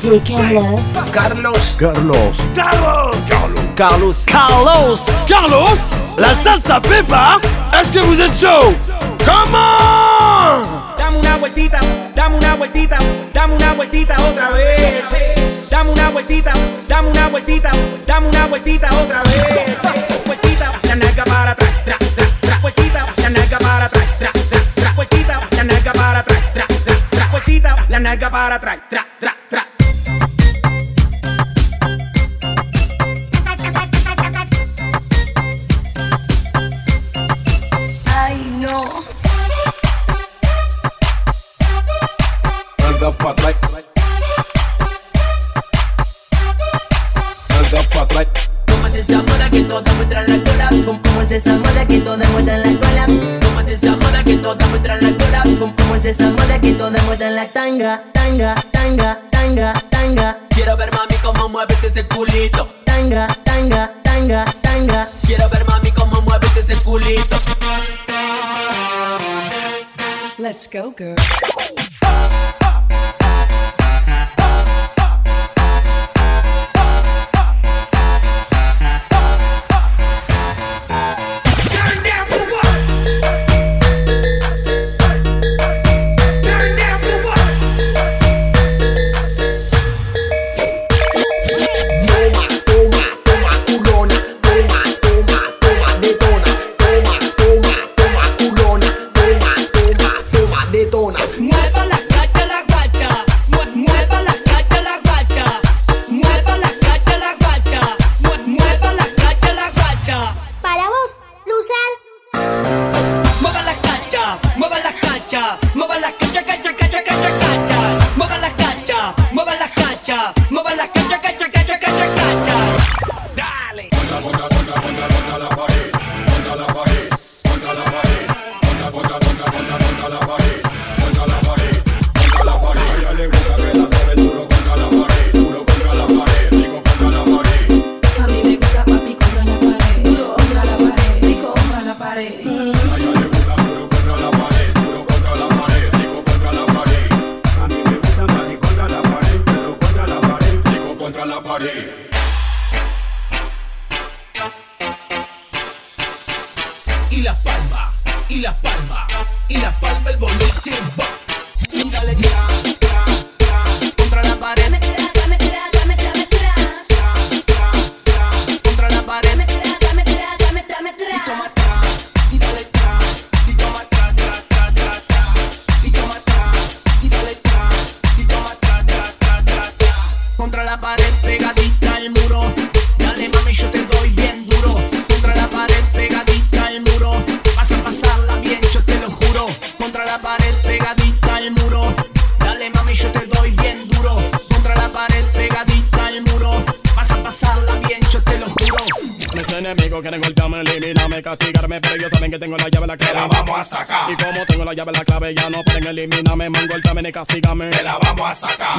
DJ Carlos. Carlos. Carlos. Carlos Carlos. Carlos Carlos La salsa pepa Est-ce que vous êtes chaud Comment Dame una vueltita, dame una vueltita, dame una vueltita otra vez. Dame una vueltita, dame una vueltita, dame una vueltita otra vez. Vueltita, la nalga para atrás, tra, tra, tra. Vueltita, la nalga para atrás, tra, tra, tra. Vueltita, la nalga para atrás, tra, tra, tra. Vueltita, la nalga para atrás, tra, tra, tra. Anda pra trás. Anda pra trás. ¿Cómo es esa moda que toda muestra la cola? ¿Cómo es esa moda que toda muestra la cola? ¿Cómo es esa moda que toda muestra la cola? ¿Cómo es esa moda que la tanga? Tanga, tanga, tanga, tanga. Quiero ver mami cómo mueves ese culito. Tanga, tanga, tanga, tanga. Quiero ver mami cómo mueves ese culito. Let's go, girl.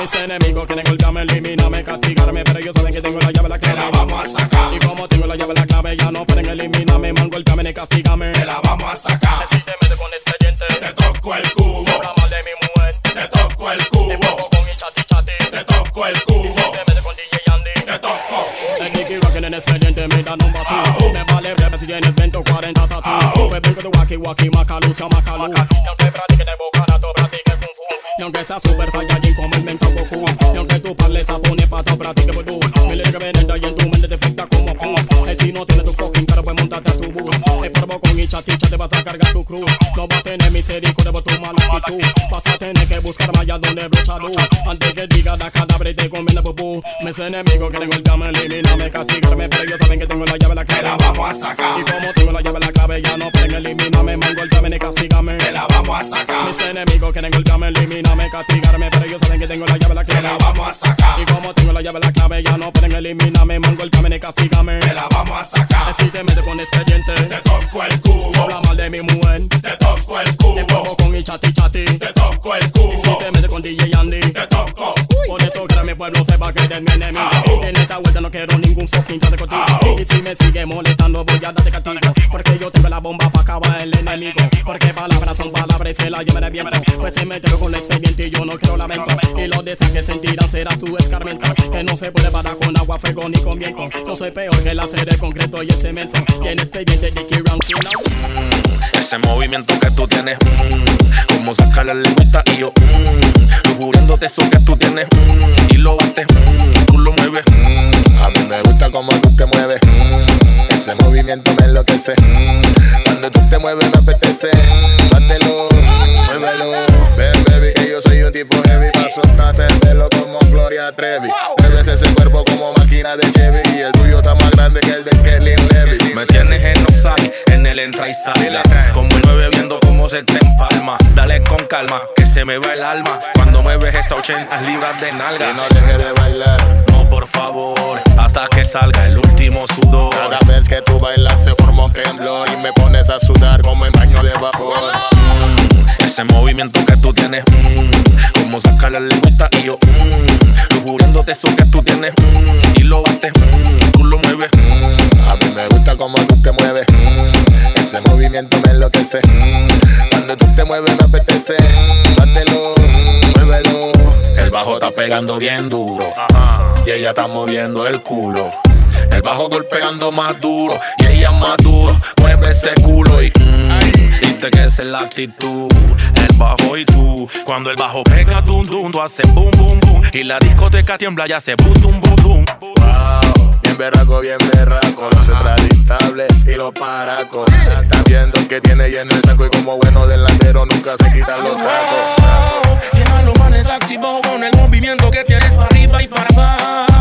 Mis enemigos quieren golpearme, eliminarme, castigarme Pero ellos saben que tengo la llave, la clave Te la vamos a sacar. Y como tengo la llave, la clave Ya no pueden eliminarme, man, golpearme ni castigarme Te la vamos a sacar. Si te metes con expediente Te toco el cubo. Habla mal de mi mujer Te toco el Te cubo. pongo con mi chati chati Te toco el cubo. Y si te metes con DJ Andy Te toco. El Nicky Rockin' en expediente me da number two Me vale si tienes 20 o 40 tatu Pues vengo de Wacky Wacky Macalucha Macalu Y aunque sea Super Saiyajin como el mental Goku Y aunque tú parles japonés pato practique vudú Mi lírica venenda y en tu mente te afecta como pus Y si no tienes tu fucking cara pues montate a tu bus El polvo con hincha ticha te vas a cargar tu cruz No va a tener misericordia por tu mala actitud. Vas a tener que buscar allá donde brocha luz Antes que diga la cadáver te comienda bubú Mis enemigos quieren golpearme, eliminarme, castigarme Pero ellos saben que tengo la llave, la Te clave la vamos a sacar. Y como tengo la llave, la clave Ya no pueden eliminarme, man, golpearme ni castigarme Te la vamos a sacar. Mis enemigos quieren golpearme, eliminarme, castigarme Pero ellos saben que tengo la llave, la Te clave la vamos a sacar. Y como tengo la llave, la clave Ya no pueden eliminarme, man, golpearme ni castigarme Te la vamos a sacar. Si te metes con expediente Te toco el cubo. Se habla mal de mi mujer Te toco el Te cubo. pongo con mi chati chati Te toco el Y si te metes con DJ Andy Te toco. Por eso que mi pueblo sepa que eres mi enemigo En esta vuelta no quiero ningún fucking de contigo. Y si me sigue molestando voy a darte castigo. Porque yo tengo la bomba para acabar el enemigo. Porque palabras son palabras y se la llevan de viento. Pues se metió con el expediente y yo no quiero lamento. Y lo de que sentirán será su escarmiento. Que no se puede parar con agua, fuego ni con viento. Yo soy peor que el acero, el concreto y el cemento. Y en expediente Dicky Round you know. Ese movimiento que tú tienes, mm, como sacar la lengüita y yo, mm, lujuriéndote eso que tú tienes, mm, y lo bates, mm, tú lo mueves. Mm, A mí me gusta como tú te mueves. mm, Ese movimiento me enloquece. mm, Cuando tú te mueves me apetece. Bátelo, mm, muévelo. Ven, baby, que yo soy un tipo heavy. Pa' soltarte el pelo como Gloria Trevi. Mueves ese cuerpo como máquina de Chevy. Y el tuyo está más grande que el de Kelly Levy. Me tienes en no sale, en el entra y sale. Como el 9 viendo cómo se te empalma. Dale con calma, que se me va el alma. Cuando mueves esas 80 libras de nalga. Y no deje de bailar. No, por favor, hasta que salga el último sudor. Cada vez que tú bailas se forma un temblor. Y me pones a sudar como en baño de vapor. Ese movimiento que tú tienes, mm, como sacar la lengüita y yo, mm, lujuriéndote eso que tú tienes, mm, y lo bates, mm, tú lo mueves. Mm, A mí me gusta como tú te mueves. mm, Ese movimiento me enloquece. Cuando tú te mueves me apetece. Bátelo, mm, muévelo. El bajo está pegando bien duro. Y ella está moviendo el culo. El bajo golpeando más duro. Y ella más duro. Mueve ese culo y. Mm, Viste que es la actitud, el bajo y tú. Cuando el bajo pega, dum dum, tú haces boom boom boom. Y la discoteca tiembla y hace boom boom boom boom. Wow, bien berraco, bien berraco. Los extradictables y los paracos. Están viendo que tiene lleno el saco. Y como bueno delantero nunca se quitan los tacos. Tiene a los manes activados con el movimiento que tienes para arriba y para abajo.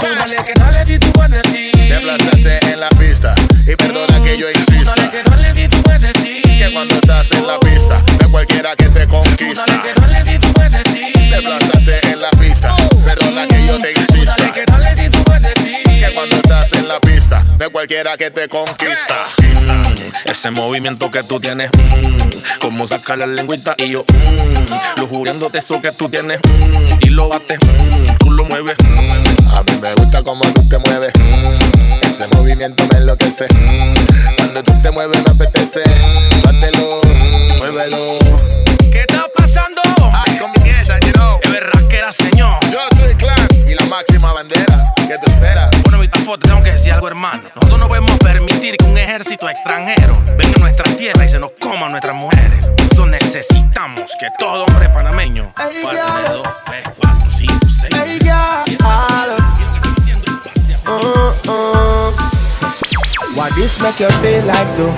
Tú dale que dale si tú puedes decir. Desplázate en la pista y perdona que yo insista. Dale que dale si tú puedes decir. Que cuando estás en la pista, no es cualquiera que te Dale conquista. que dale si tú puedes decir. Desplázate en la pista, perdona que yo te Dale insista. que dale si tú puedes decir. Que cuando estás en la pista, no es cualquiera que te conquista. Ese movimiento que tú tienes, mm, como sacar la lengüita y yo, mm, lujuriéndote eso que tú tienes, mm, y lo bates, mm, tú lo mueves. A mí me gusta como tú te mueves. mm, Ese movimiento me enloquece. mm, Cuando tú te mueves me apetece. Bátelo, mm, muévelo. ¿Qué está pasando? Ay, know. Es verdad que era señor. Yo soy clan y la máxima bandera. ¿Qué te espera? Bueno, Vita Foto, tengo que decir algo, hermano. Nosotros no podemos permitir que un ejército extranjero venga a nuestra tierra y se nos coma a nuestras mujeres. Nosotros necesitamos que todo hombre panameño pueda tener dos, tres, cuatro, cinco, seis. Hey, parte así. Why this make you feel like though?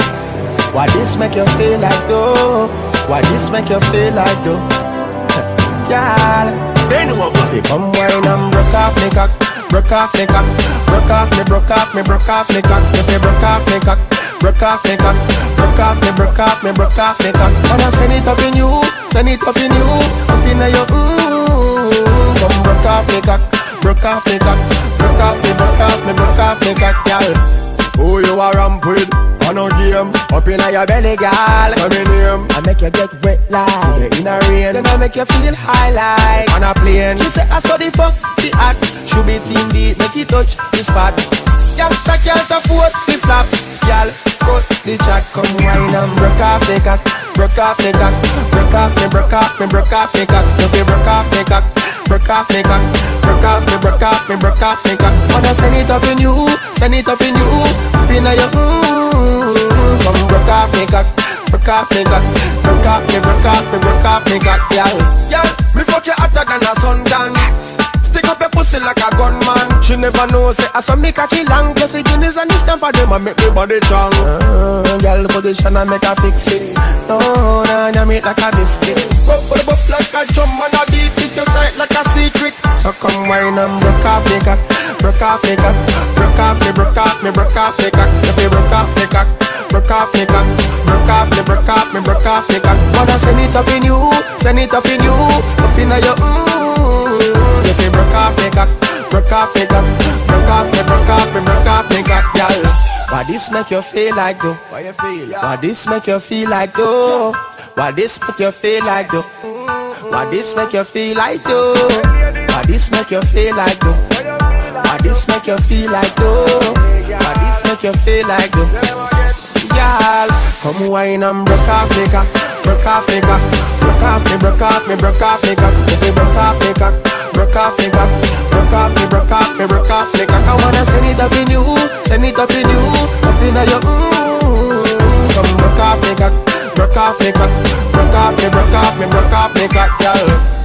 Why this make you feel like though? Why this make you feel like though? Girl, they know If you come wine and broke off me cock, broke off me cock, broke off me, broke off me, broke off me cock. If you broke off me cock, broke off me cock, broke off me, broke off me, broke off me cock. Wanna send it up in you, send it up in you, up in your mm. Come broke off me cock, broke off me cock, broke off me, broke off me, broke off me cock, girl. Who you a ramp with? On a game, up in your belly, girl. Say me name. I make you get wet like in a rain. Then I make you feel high like on a plane. She say I saw the fuck the act. Should be team deep, make it touch the spot. Youngster can't afford the flap, girl. Cut the chat, come wine and broke off the cock, broke off the cock, broke off me, broke off me, broke off the cock. If you broke off the cock, broke off the cock, broke off me, broke off me, broke off the cock. Wanna send it up in you, send it up in you, up in your mm. Come broke off me cock, broke off me cock, broke off me, broke off me, broke off me cock. Girl, me fuck you hotter than a sundown. Stick up your pussy like a gunman. She never knows it. I saw me cocky long. Plus the guineas and the stamp of them and make me body strong. Uh, girl position and make her fix it. No, no, no, make like a biscuit. Bop, bop, bop like a drum and a beat you tight like a secret. So come wine and broke off me cock, broke off me cock, broke off me, broke off me, broke off me cock. If you broke off me cock, broke off me cock, broke off me, broke off me, broke off me cock. Wanna send it up in you, send it up in you, up in your mm. If you broke off me cock, broke off me cock, broke off me, broke off me, broke Why this make you feel like though? Why you feel? Why this make you feel like though? Why this make you feel like though? Why this make you feel like though? Why this make you feel like though? Why this make you feel like though? Why this make you feel like though? Girl, come wine and broke off me cock, broke off me cock, broke off me, broke off me, broke off me cock. If you broke off me cock, broke off me cock, broke off me, broke off me, broke off me cock. I wanna send it up in you, send it up in you, up in your mm. Come broke off me cock, broke off me cock, broke off me, broke off me, broke off me cock, girl.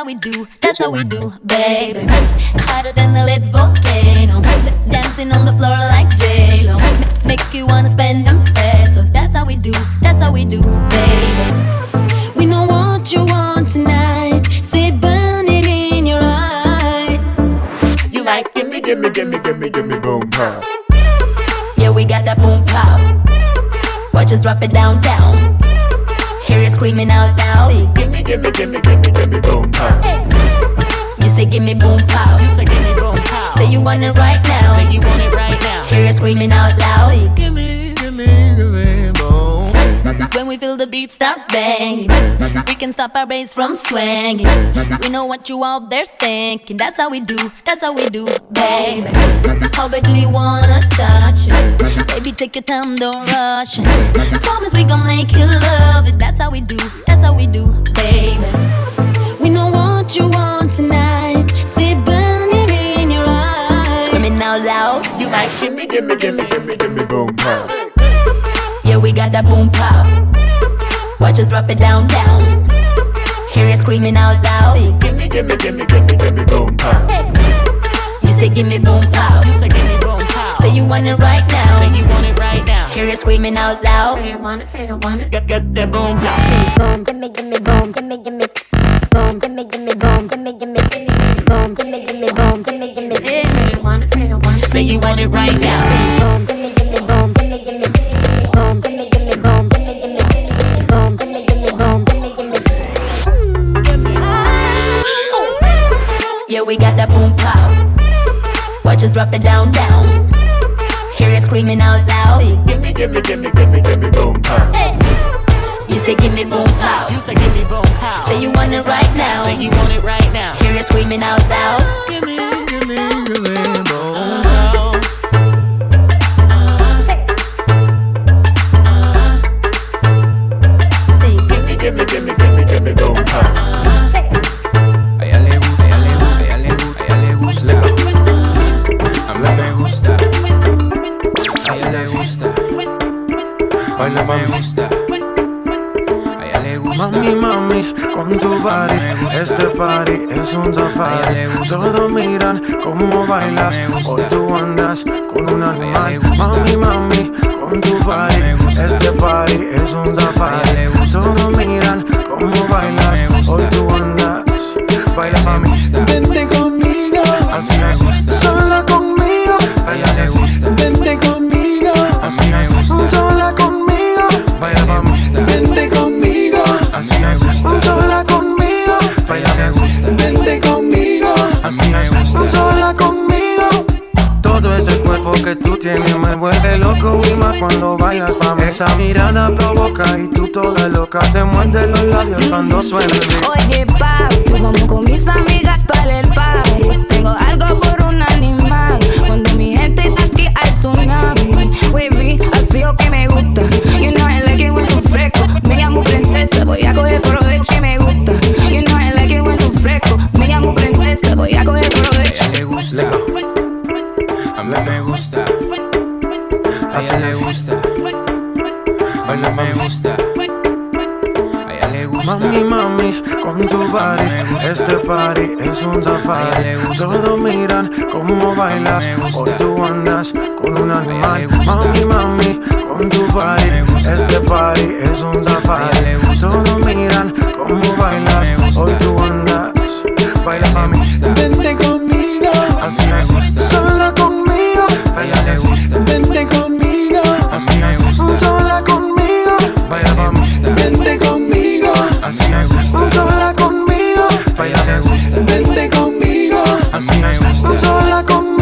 How we do, that's how we do, baby. Hotter than a lit volcano. Dancing on the floor like J-Lo. Make you wanna spend them pesos. That's how we do, that's how we do, baby. We know what you want tonight. See it burn it in your eyes. You like gimme, gimme, gimme, gimme, gimme, boom pow. Yeah, we got that boom pop. Watch us drop it down, down. Hear you screaming out loud. Gimme, gimme, gimme, gimme, gimme, boom pow. You say give me boom pow. You say give me boom pow. Say you want it right now. Say you want it right now. Hear you screaming out loud. Gimme, gimme, gimme. When we feel the beat start banging, we can stop our brains from swinging. We know what you out there thinking. That's how we do. That's how we do, baby. How bad do you wanna touch it? Baby, take your time, don't rush it. Promise we gon' make you love it. That's how we do. That's how we do, baby. We know what you want tonight. See it burning in your eyes. Screaming out loud. You like gimme, gimme, gimme, gimme, gimme, boom pow. Yeah, we got that boom pop. Watch us drop it down, down. Hear you screaming out loud. Gimme, gimme, gimme, gimme, gimme, boom pow. You say give me boom pop. You say give me boom pow. Say you want it right now. Say you want it right now. Hear you screaming out loud. Say you want it, say you want it. Got, got that boom pow. boom, gimme, gimme, boom, gimme, gimme, boom, gimme, gimme, boom, gimme, gimme, boom, gimme, gimme, boom, gimme, gimme, Say you want it, say you want it. Say you want it right now. boom, drop it down, down. Hear you screaming out loud. Gimme, gimme, gimme, gimme, gimme, boom pow. Hey. You say give me boom pow. You say give me boom pow. Say you want it right now. Say you want it right now. Hear you screaming out loud. Give Baila me gusta. A ella le gusta. Mami, mami, con tu body, este party es un safari. Todos miran cómo bailas, hoy tú andas con un animal. Mami, mami, con tu body, este party es un safari. Todos miran cómo bailas, hoy tú andas. Baila mami, vente conmigo, así me gusta. Sola conmigo, a ella le gusta. Vente conmigo, así me gusta. Así me gusta. Sola conmigo, baila me gusta. Vente conmigo, así me gusta. Sola conmigo. Todo ese cuerpo que tú tienes me vuelve loco y más cuando bailas pa' mí. Esa mirada provoca y tú toda loca te muerde los labios cuando suena. Oye, papi, vamos con mis amigas para el party. Tengo algo por un animal. Cuando mi gente está aquí al tsunami. Wavy, así o que me este party es un safari. Todos miran cómo bailas, hoy tú andas con un animal. Mami, mami, con tu body, este party es un safari. Todos miran cómo bailas, hoy tú andas. Baila mami, vente conmigo, así me gusta. Sola conmigo, a ella le gusta. Vente conmigo, así me gusta. Sola conmigo, baila mami, vente conmigo, así me gusta. Sola conmigo, conmigo, así me gusta. Sola conmigo.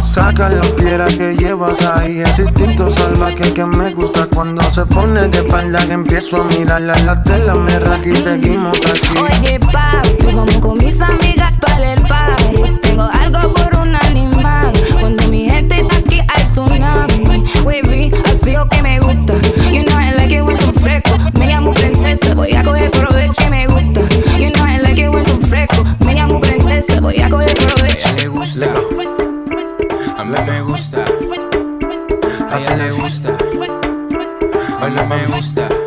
Saca la piedra que llevas ahí Ese instinto salvaje que me gusta Cuando se pone de espalda que empiezo a mirarla La tela me raca y seguimos aquí Oye, papi, vamos con mis amigas para el party. Tengo algo por Baila me gusta.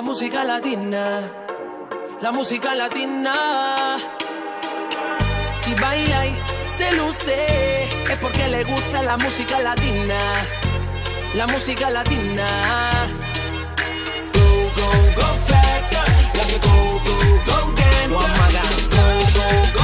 La música latina. La música latina. Si baila y se luce, es porque le gusta la música latina. La música latina. Go, go, go faster. Like a go, go, go God. Go, go, go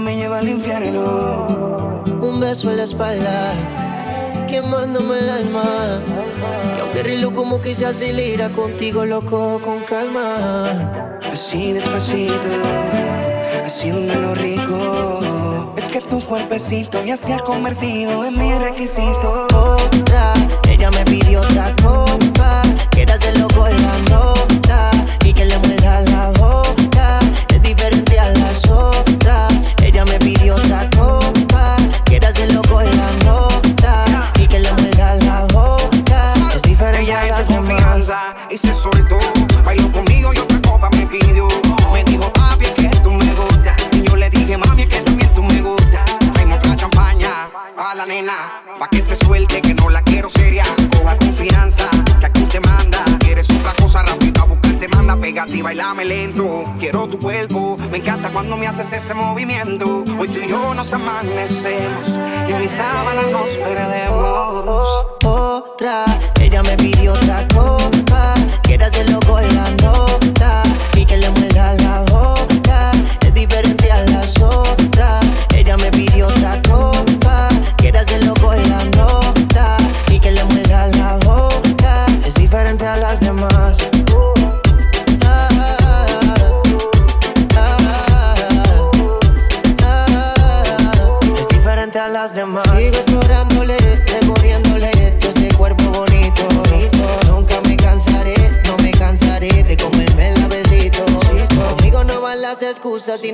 me lleva al infierno. Un beso en la espalda, quemándome el alma. Y aunque río como que se acelera contigo, loco, con calma. Así despacito, haciéndolo rico. Es que tu cuerpecito ya se ha convertido en mi requisito. Otra, ella me pidió otra copa. Hacerlo con la ese movimiento. Hoy tú y yo nos amanecemos. Y en mi sábana nos perdemos. otra. Ella me pidió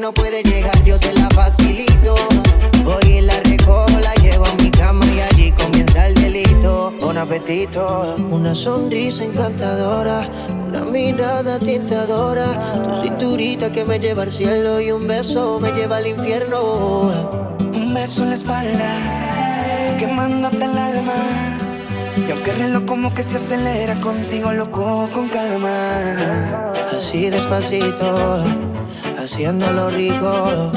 no puede llegar, yo se la facilito. Voy y la recojo, la llevo a mi cama y allí comienza el delito. Bon apetito, una sonrisa encantadora, una mirada tentadora, tu cinturita que me lleva al cielo y un beso me lleva al infierno. Un beso en la espalda, quemándote el alma. Y aunque el reloj como que se acelera contigo, loco, con calma. Así despacito, haciéndolo rico.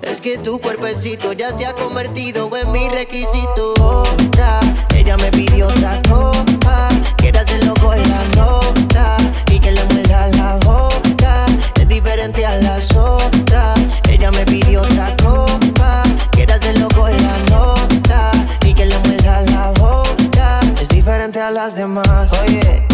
Es que tu cuerpecito ya se ha convertido en mi requisito. Otra, ella me pidió otra copa. Quiere hacerlo con la nota y que le muerda la boca. Es diferente a las otras. Ella me pidió otra copa. Quiere hacerlo con la nota y que le muerda la boca. Es diferente a las demás. Oye,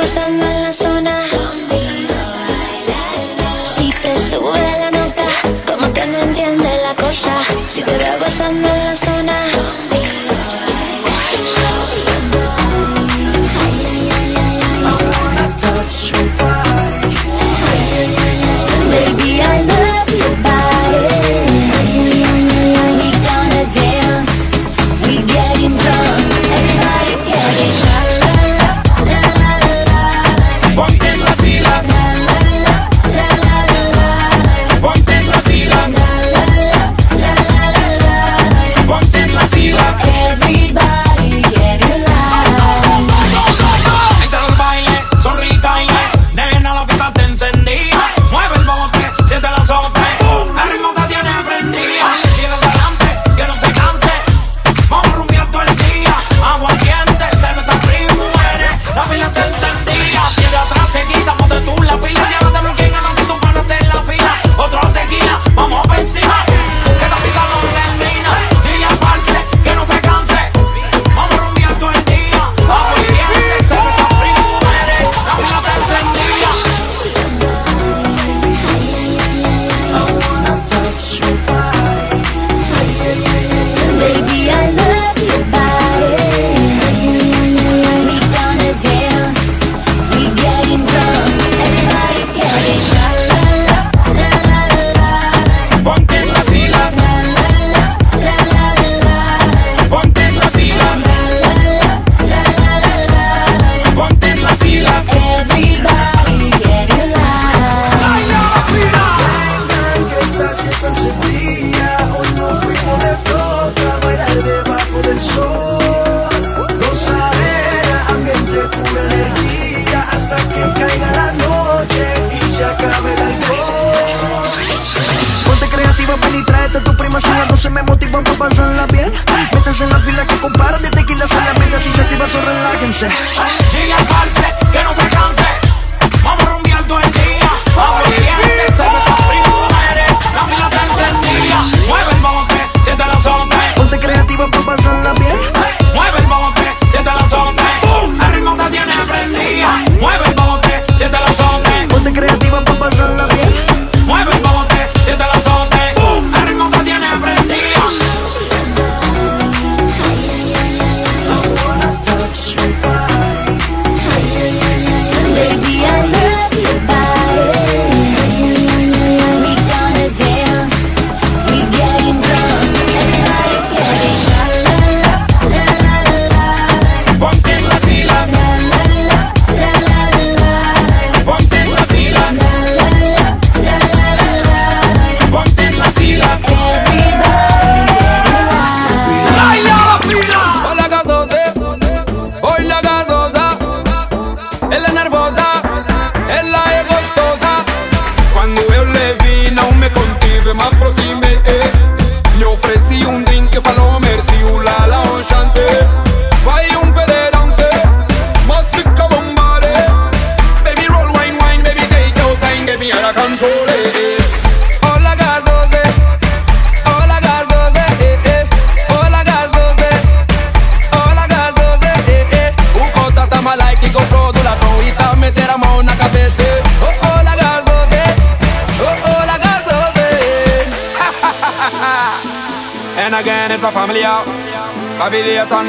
Gozando en la zona. Si te sube la nota Como que no entiende la cosa. Si te veo gozando en la zona. Conmigo bailalo Ay, ay, I wanna touch your body Ay, I love your body. Ay, We gonna dance. We getting drunk Everybody getting drunk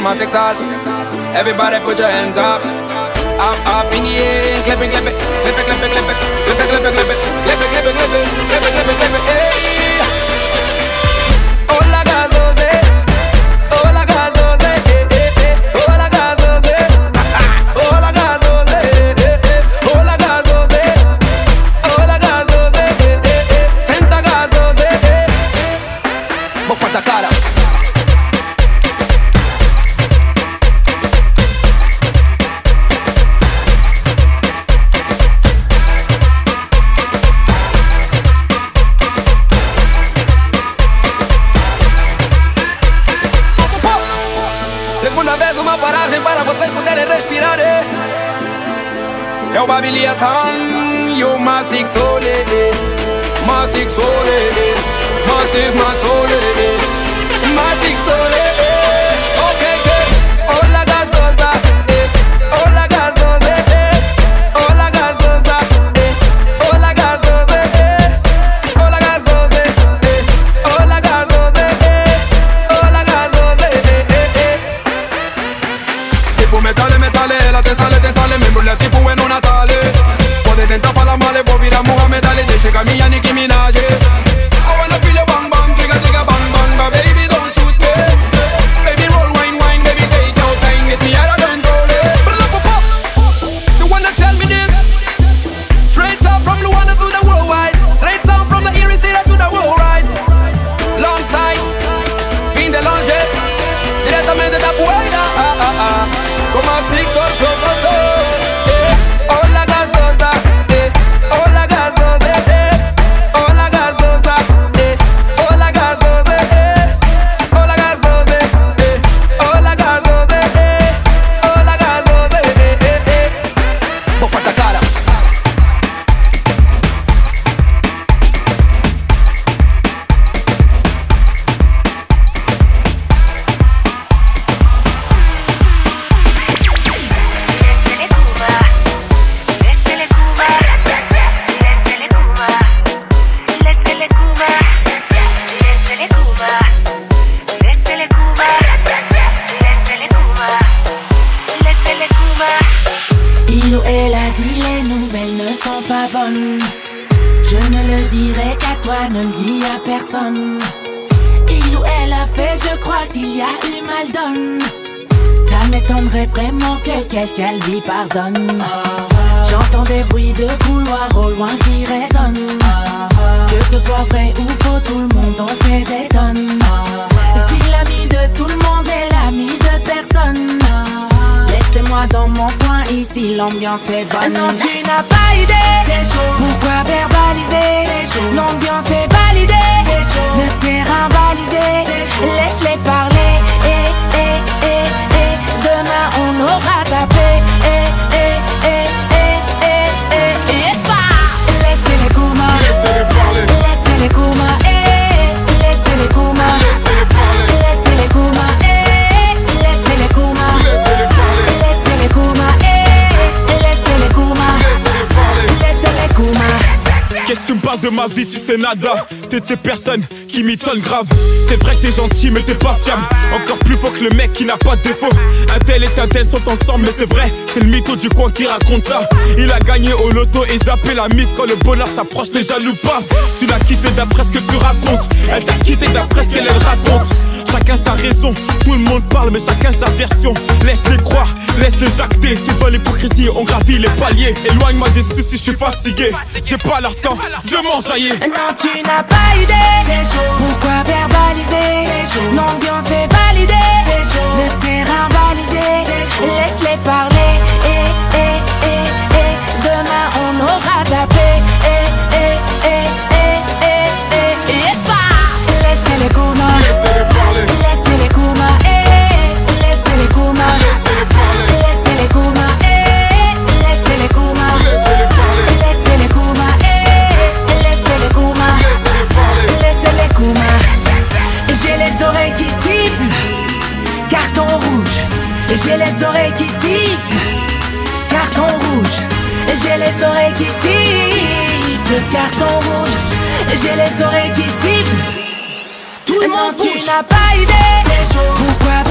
must exalt. Everybody put your hands up. Up, up in the air, clapping, clapping. T'es de ces personnes qui m'étonnent grave. C'est vrai que t'es gentil, mais t'es pas fiable. Encore plus faux que le mec qui n'a pas de défaut. Un tel et un tel sont ensemble, mais c'est vrai, c'est le mytho du coin qui raconte ça. Il a gagné au loto et zappé la mythe quand le bonheur s'approche, les jaloux pas. Tu l'as quitté d'après ce que tu racontes. Elle t'a quitté d'après ce qu'elle raconte. Chacun sa raison, tout le monde parle, mais chacun sa version. Laisse-les croire, laisse-les jacter. T'es dans l'hypocrisie, on gravit les paliers. Éloigne-moi des soucis, je suis fatigué. J'ai pas leur temps, je m'enjaillais. Non, tu n'as pas idée. C'est chaud. Pourquoi verbaliser? L'ambiance est validée. C'est chaud. Le terrain balisé. Laisse-les parler. de carton rouge. J'ai les oreilles qui sifflent. Tout le monde, tu n'as pas idée. Pourquoi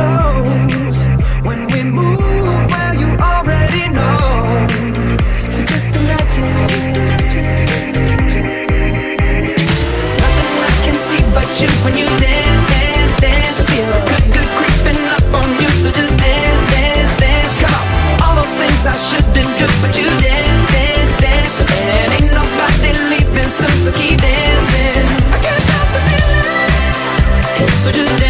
close. When we move, well, you already know. So just imagine. Nothing I can see but you when you dance, dance, dance. Feel good, good creeping up on you. So just dance, dance, dance. Come on. All those things I shouldn't do, but you dance, dance, dance. And ain't nobody leaving soon, so keep dancing. I can't stop the feeling. So just dance,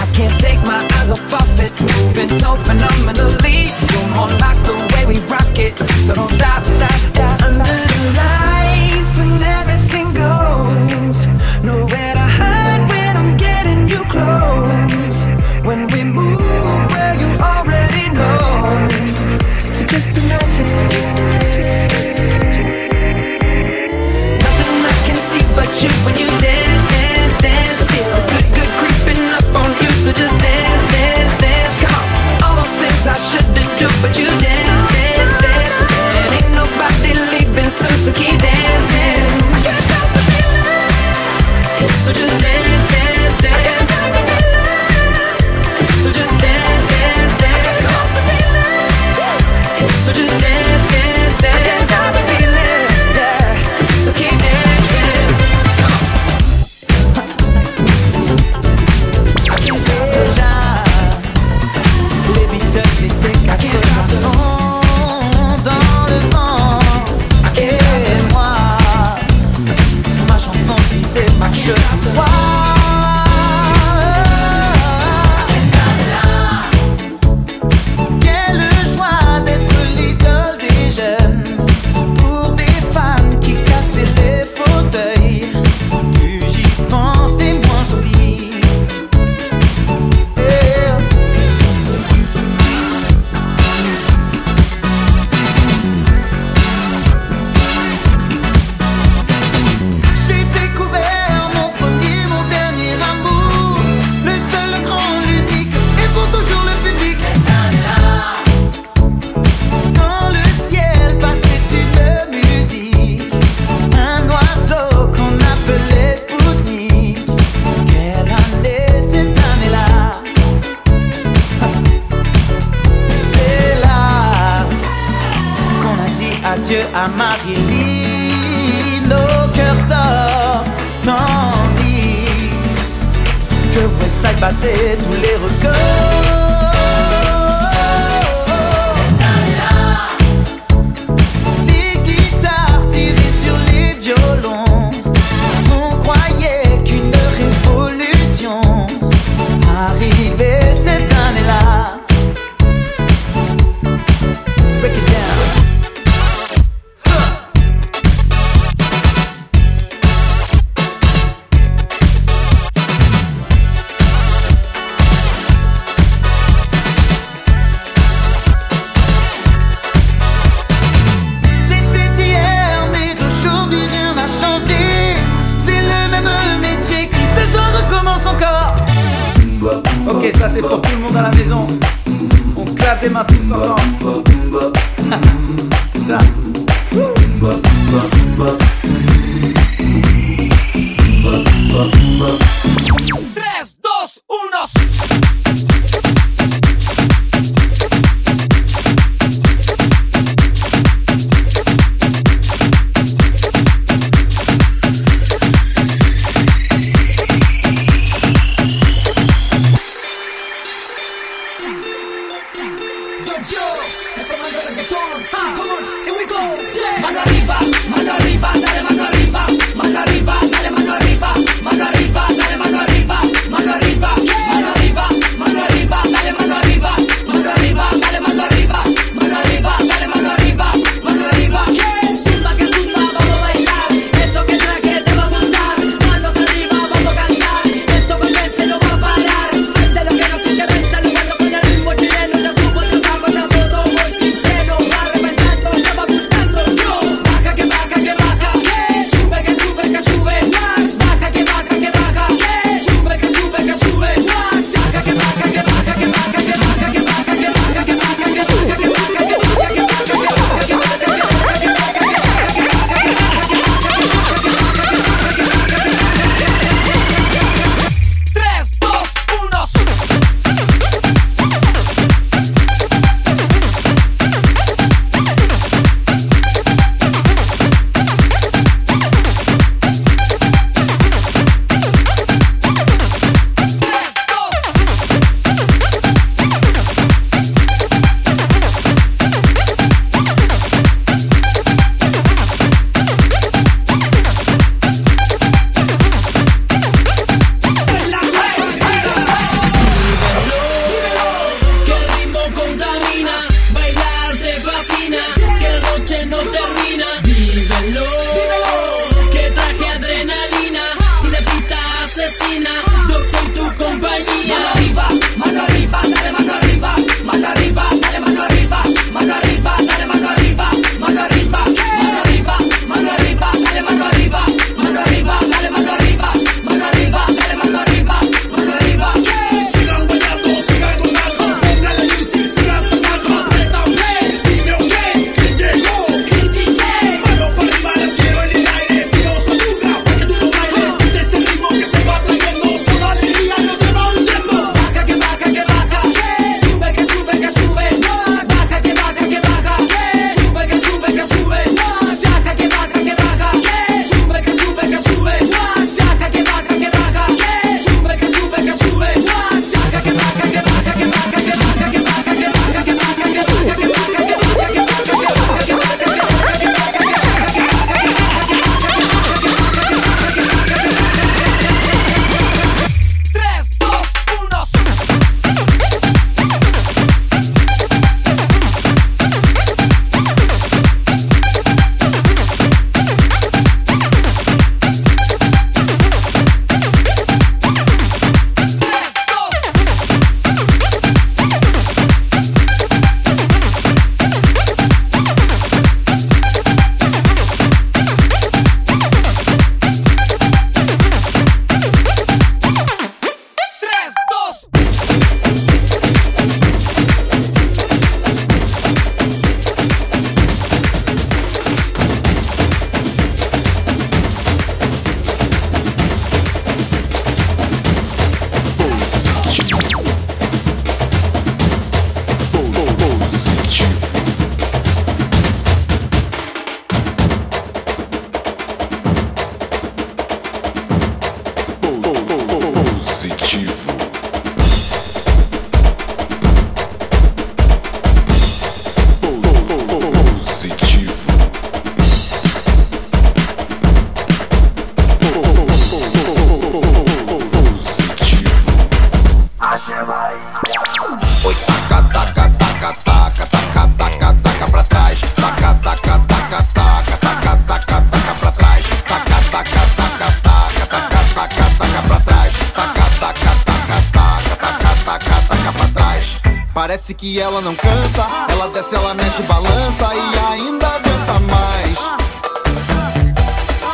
que ela não cansa, ela desce, ela mexe, balança e ainda aguenta mais.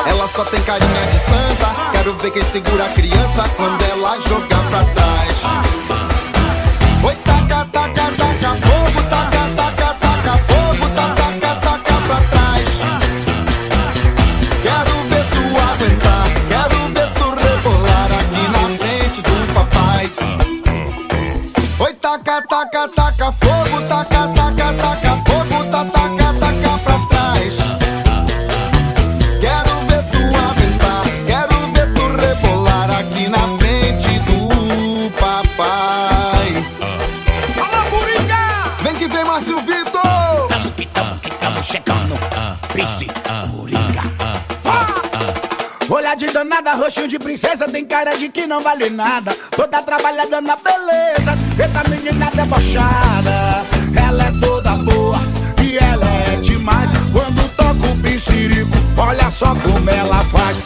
Ela só tem carinha de santa, quero ver quem segura a criança quando ela jogar pra trás. Tem cara de que não vale nada. Toda trabalhada na beleza, eita menina debochada. Ela é toda boa e ela é demais. Quando toca o pincirico, olha só como ela faz.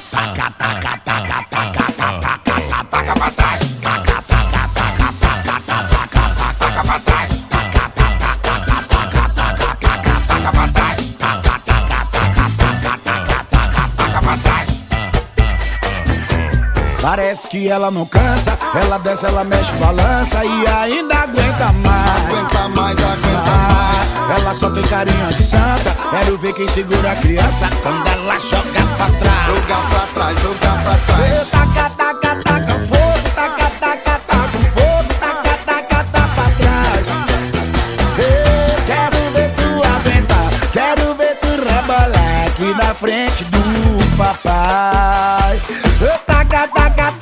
Parece que ela não cansa, ela desce, ela mexe, balança e ainda aguenta mais. Aguenta mais, aguenta mais. Ela só tem carinha de santa, quero ver quem segura a criança quando ela joga pra trás. Jogar pra trás, jogar pra trás. Taca, taca, taca fogo, taca, taca, taca fogo, taca, taca, taca pra trás. Quero ver tu aguentar, quero ver tu rebolar aqui na frente do papai. Taca, taca,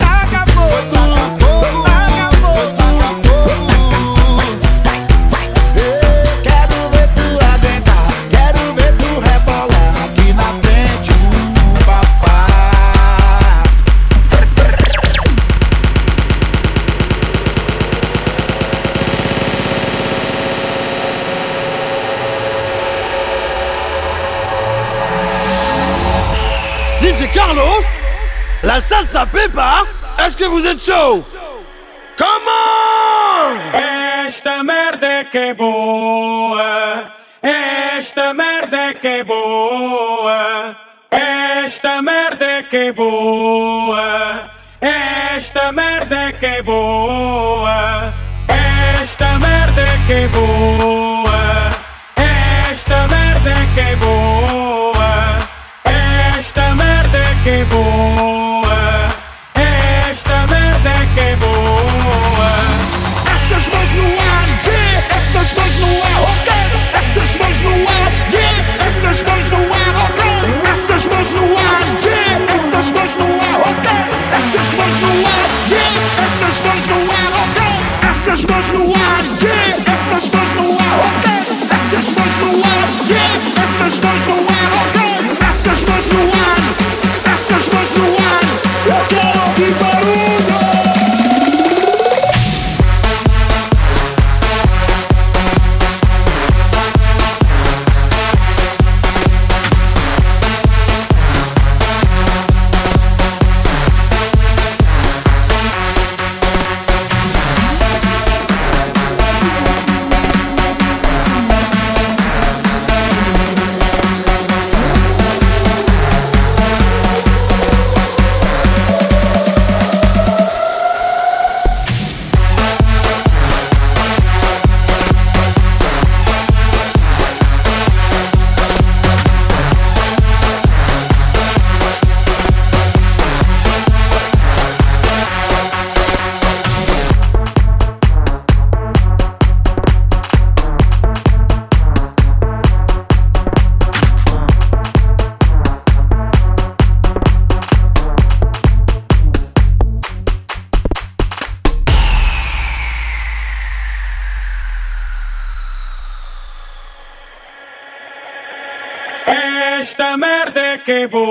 la salsa pepa, est-ce que vous êtes chaud? Comment Esta merda que é boa, esta merda que é boa, esta merda que é boa, esta merda que é boa, esta merda que é boa, que.